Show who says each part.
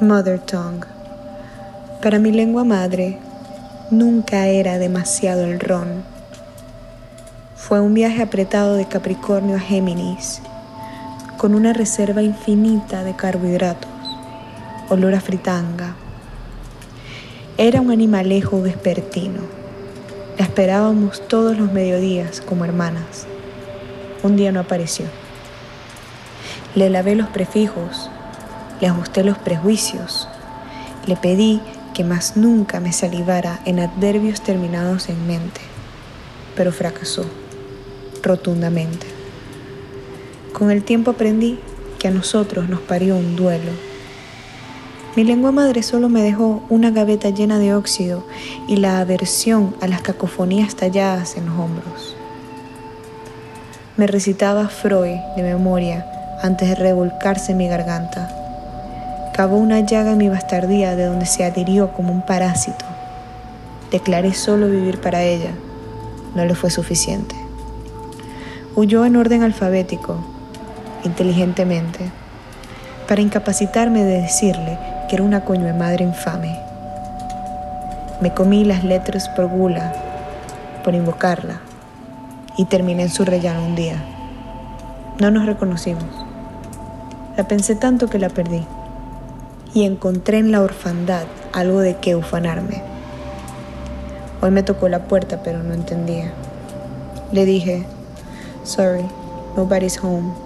Speaker 1: Mother Tongue. Para mi lengua madre, nunca era demasiado el ron. Fue un viaje apretado de Capricornio a Géminis, con una reserva infinita de carbohidratos, olor a fritanga. Era un animalejo vespertino. La esperábamos todos los mediodías como hermanas. Un día no apareció. Le lavé los prefijos, le ajusté los prejuicios, le pedí que más nunca me salivara en adverbios terminados en mente, pero fracasó rotundamente. Con el tiempo aprendí que a nosotros nos parió un duelo. Mi lengua madre solo me dejó una gaveta llena de óxido y la aversión a las cacofonías talladas en los hombros. Me recitaba Freud de memoria antes de revolcarse en mi garganta. Cavó una llaga en mi bastardía de donde se adhirió como un parásito. Declaré solo vivir para ella. No le fue suficiente. Huyó en orden alfabético, inteligentemente, para incapacitarme de decirle que era una coño de madre infame. Me comí las letras por gula, por invocarla, y terminé en su rellano un día. No nos reconocimos. La pensé tanto que la perdí, y encontré en la orfandad algo de que ufanarme. Hoy me tocó la puerta, pero no entendía. Le dije, sorry, nobody's home.